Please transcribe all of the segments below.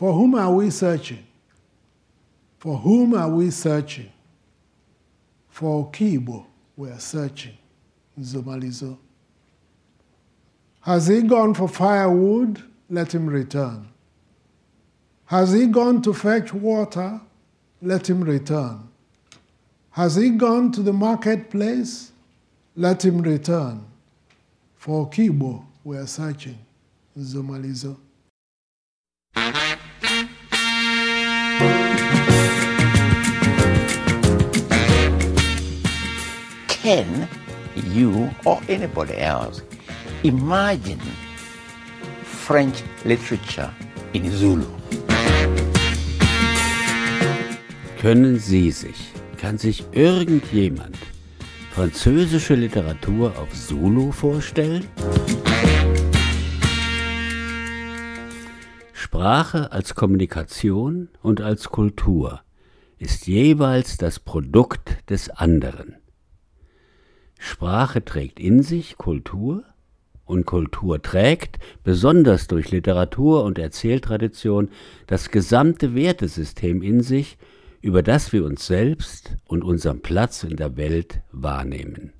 For whom are we searching? For whom are we searching? For Kibo, we are searching. Zomalizo. Has he gone for firewood? Let him return. Has he gone to fetch water? Let him return. Has he gone to the marketplace? Let him return. For Kibo, we are searching. Zomalizo. Can you or anybody else imagine French literature in Zulu? Können Sie sich, kann sich irgendjemand französische Literatur auf Zulu vorstellen? Sprache als Kommunikation und als Kultur ist jeweils das Produkt des anderen. Sprache trägt in sich Kultur und Kultur trägt, besonders durch Literatur und Erzähltradition, das gesamte Wertesystem in sich, über das wir uns selbst und unseren Platz in der Welt wahrnehmen.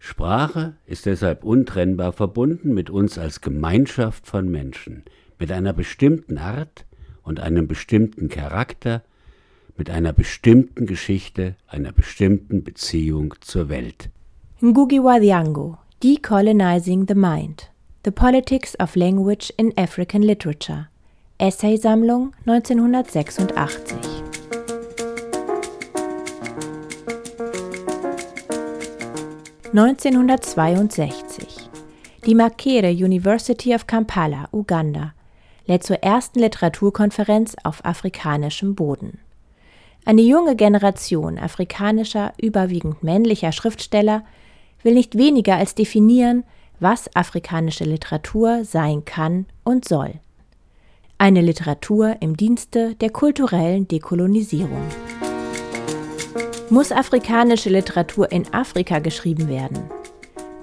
Sprache ist deshalb untrennbar verbunden mit uns als Gemeinschaft von Menschen, mit einer bestimmten Art und einem bestimmten Charakter, mit einer bestimmten Geschichte, einer bestimmten Beziehung zur Welt. Ngugi wa Thiong'o, Decolonizing the Mind, The Politics of Language in African Literature, Essaysammlung 1986. (1962) Die Makerere University of Kampala, Uganda, lädt zur ersten Literaturkonferenz auf afrikanischem Boden. Eine junge Generation afrikanischer, überwiegend männlicher Schriftsteller will nicht weniger als definieren, was afrikanische Literatur sein kann und soll. Eine Literatur im Dienste der kulturellen Dekolonisierung. Muss afrikanische Literatur in Afrika geschrieben werden?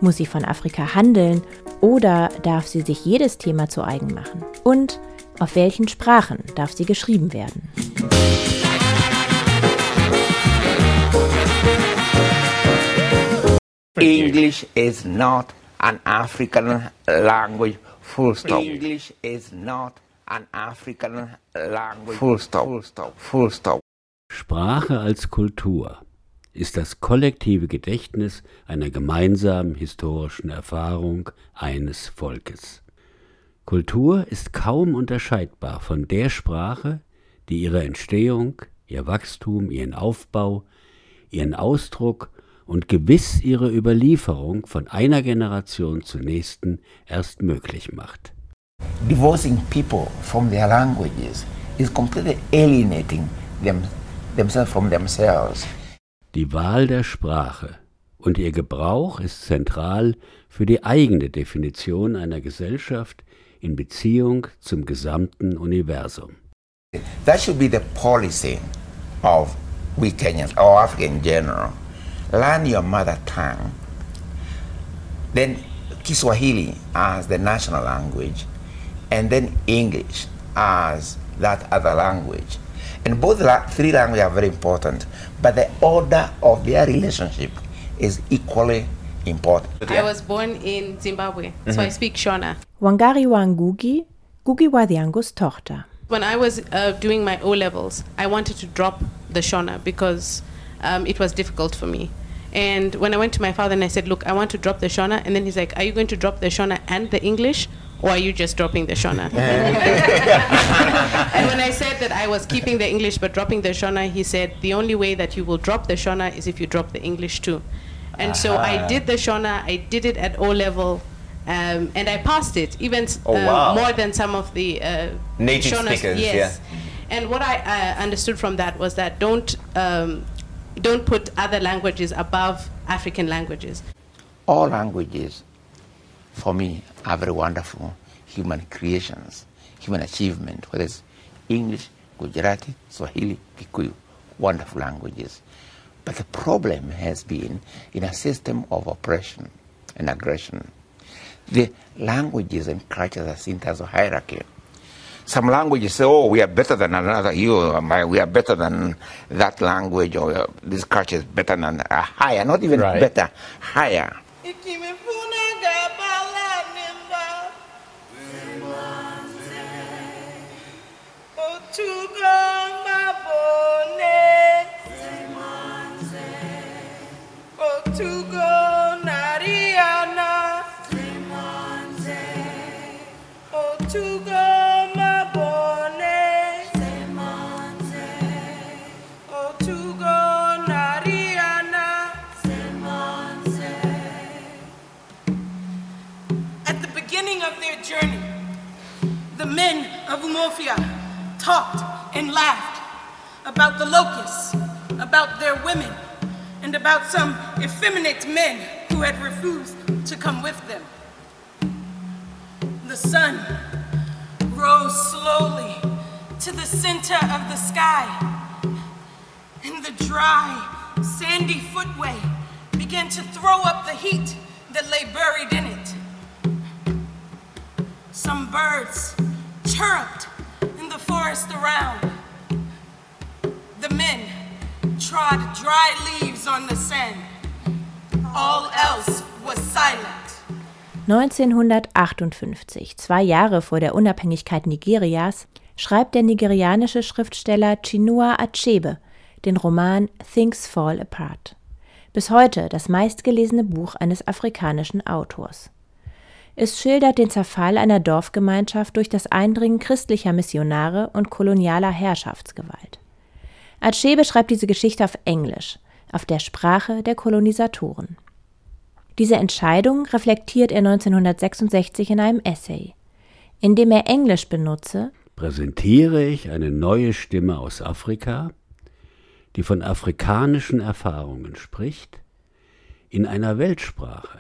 Muss sie von Afrika handeln oder darf sie sich jedes Thema zu eigen machen? Und auf welchen Sprachen darf sie geschrieben werden? English is not an African language, full stop. English is not an African language, full stop, full stop, full stop. Sprache als Kultur ist das kollektive Gedächtnis einer gemeinsamen historischen Erfahrung eines Volkes. Kultur ist kaum unterscheidbar von der Sprache, die ihre Entstehung, ihr Wachstum, ihren Aufbau, ihren Ausdruck und gewiss ihre Überlieferung von einer Generation zur nächsten erst möglich macht. Divorcing people from their languages is completely alienating them, themselves from themselves. Die Wahl der Sprache und ihr Gebrauch ist zentral für die eigene Definition einer Gesellschaft in Beziehung zum gesamten Universum. That should be the policy of we Kenyans or Africa in general. Learn your mother tongue. Then Kiswahili as the national language, and then English as that other language. And both la- three languages are very important, but the order of their relationship is equally important. I was born in Zimbabwe, so I speak Shona. Wangari wa Ngugi, Ngugi wa Thiong'os Tochter. When I was uh, doing my O levels, I wanted to drop the Shona because um, it was difficult for me. And when I went to my father and I said, Look, I want to drop the Shona, and then he's like, Are you going to drop the Shona and the English? Or are you just dropping the Shona? and when I said that I was keeping the English but dropping the Shona, he said, The only way that you will drop the Shona is if you drop the English too. And so I did the Shona, I did it at O level, um, and I passed it, even Oh, uh, wow. more than some of the uh, Native Shonas. speakers, Yes. And what I uh, understood from that was that don't um, don't put other languages above African languages. All languages, for me, are very wonderful human creations, human achievement, whether it's English, Gujarati, Swahili, Kikuyu, wonderful languages. But the problem has been in a system of oppression and aggression. The languages and cultures are seen as a hierarchy. Some languages say, oh, we are better than another. You, we are better than that language, or uh, this culture is better than uh, higher. Not even Right. better, higher. About the locusts, about their women, and about some effeminate men who had refused to come with them. The sun rose slowly to the center of the sky, and the dry, sandy footway began to throw up the heat that lay buried in it. Some birds chirruped in the forest around. Men trod dry leaves on the sand. All else was silent. 1958, zwei Jahre vor der Unabhängigkeit Nigerias, schreibt der nigerianische Schriftsteller Chinua Achebe den Roman Things Fall Apart. Bis heute das meistgelesene Buch eines afrikanischen Autors. Es schildert den Zerfall einer Dorfgemeinschaft durch das Eindringen christlicher Missionare und kolonialer Herrschaftsgewalt. Achebe schreibt diese Geschichte auf Englisch, auf der Sprache der Kolonisatoren. Diese Entscheidung reflektiert er 1966 in einem Essay. Indem er Englisch benutze, präsentiere ich eine neue Stimme aus Afrika, die von afrikanischen Erfahrungen spricht, in einer Weltsprache.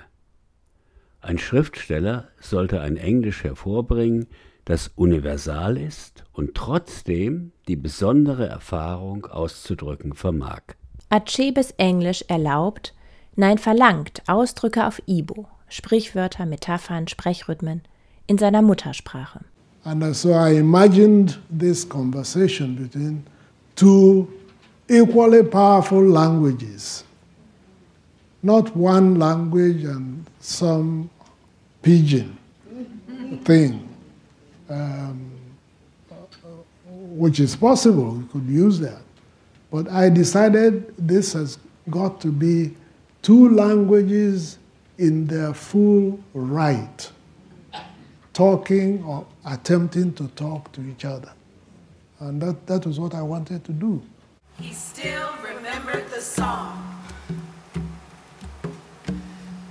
Ein Schriftsteller sollte ein Englisch hervorbringen, das universal ist und trotzdem die besondere Erfahrung auszudrücken vermag. Achebes Englisch erlaubt, nein verlangt Ausdrücke auf Ibo, Sprichwörter, Metaphern, Sprechrhythmen in seiner Muttersprache. And so I imagined this conversation between two equally powerful languages. Not one language and some pidgin thing, um, which is possible, you could use that. But I decided this has got to be two languages in their full right talking or attempting to talk to each other. And that, that was what I wanted to do. He still remembered the song.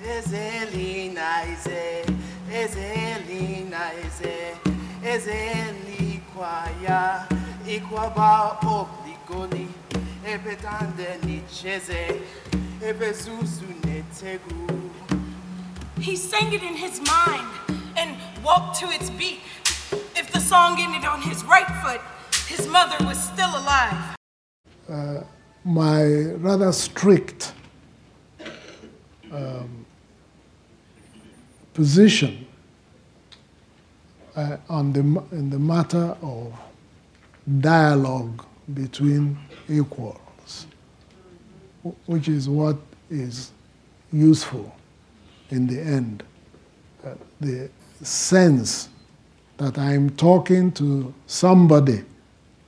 Ezelina Ezelina Ezeli kwaya, ikwaba obligoni, ebetande nicheze, ebezuzu netegu. He sang it in his mind and walked to its beat. If the song ended on his right foot, his mother was still alive. My rather strict um, position uh, on the, in the matter of dialogue between equals, which is what is useful in the end. Uh, the sense that I'm talking to somebody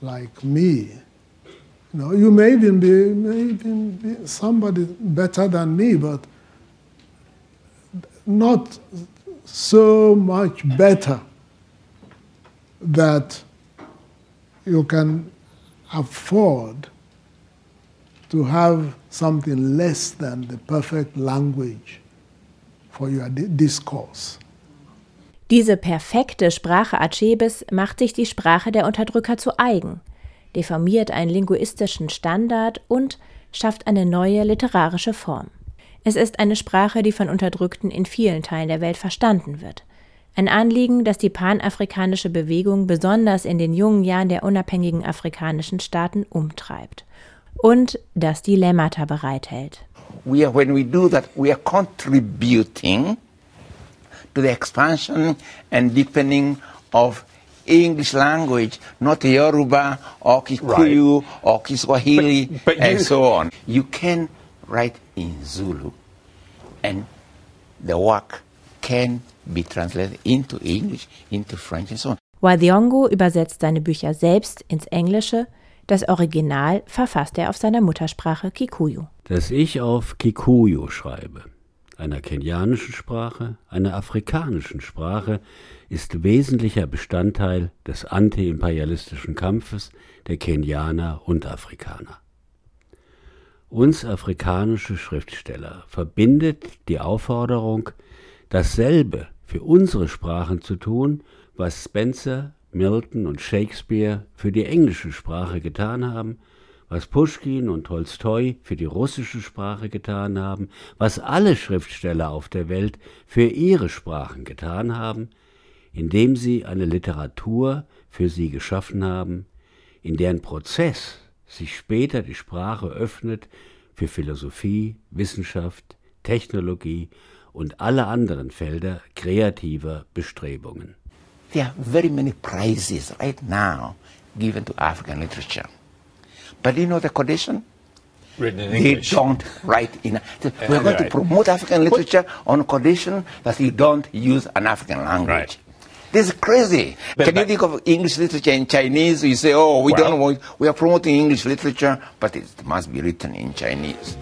like me. You know, you may even be, may even be somebody better than me, but not so much better that you can afford to have something less than the perfect language for your di- discourse. Diese perfekte Sprache Achebes macht sich die Sprache der Unterdrücker zu eigen, deformiert einen linguistischen Standard und schafft eine neue literarische Form. Es ist eine Sprache, die von Unterdrückten in vielen Teilen der Welt verstanden wird. Ein Anliegen, das die panafrikanische Bewegung besonders in den jungen Jahren der unabhängigen afrikanischen Staaten umtreibt und das Dilemmata bereithält. we are, when we do that, we are contributing to the expansion and deepening of English language, not Yoruba or Kikuyu or Kiswahili But- but and you- so on. You can write in Zulu and the work can be translated into English, into French and so on. Wadiongo übersetzt seine Bücher selbst ins Englische, das Original verfasst er auf seiner Muttersprache Kikuyu. Dass ich auf Kikuyu schreibe, einer kenianischen Sprache, einer afrikanischen Sprache, ist wesentlicher Bestandteil des antiimperialistischen Kampfes der Kenianer und Afrikaner. Uns afrikanische Schriftsteller verbindet die Aufforderung, dasselbe für unsere Sprachen zu tun, was Spencer, Milton und Shakespeare für die englische Sprache getan haben, was Puschkin und Tolstoi für die russische Sprache getan haben, was alle Schriftsteller auf der Welt für ihre Sprachen getan haben, indem sie eine Literatur für sie geschaffen haben, in deren Prozess sich später die Sprache öffnet für Philosophie, Wissenschaft, Technologie und alle anderen Felder kreativer Bestrebungen. There are very many prizes right now given to African literature. But you know the condition? Written in They English. don't write in. We're going to promote African literature on condition that you don't use an African language. Right. This is crazy. But- Can you think of English literature in Chinese? You say, oh, we Well- don't want, we are promoting English literature, but it must be written in Chinese.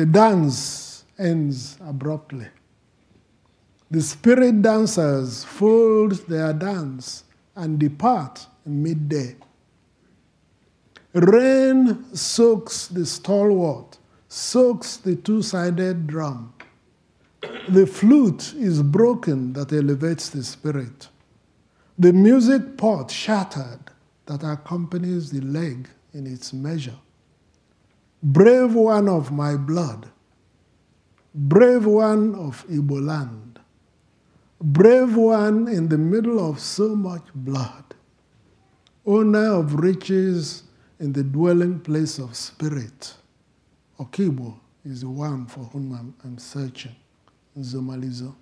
The dance ends abruptly. The spirit dancers fold their dance and depart midday. Rain soaks the stalwart, soaks the two sided drum. The flute is broken that elevates the spirit. The music pot shattered that accompanies the leg in its measure. Brave one of my blood, brave one of Igbo land, brave one in the middle of so much blood, owner of riches in the dwelling place of spirit. Okibo is the one for whom I'm, I'm searching. Zomalizo.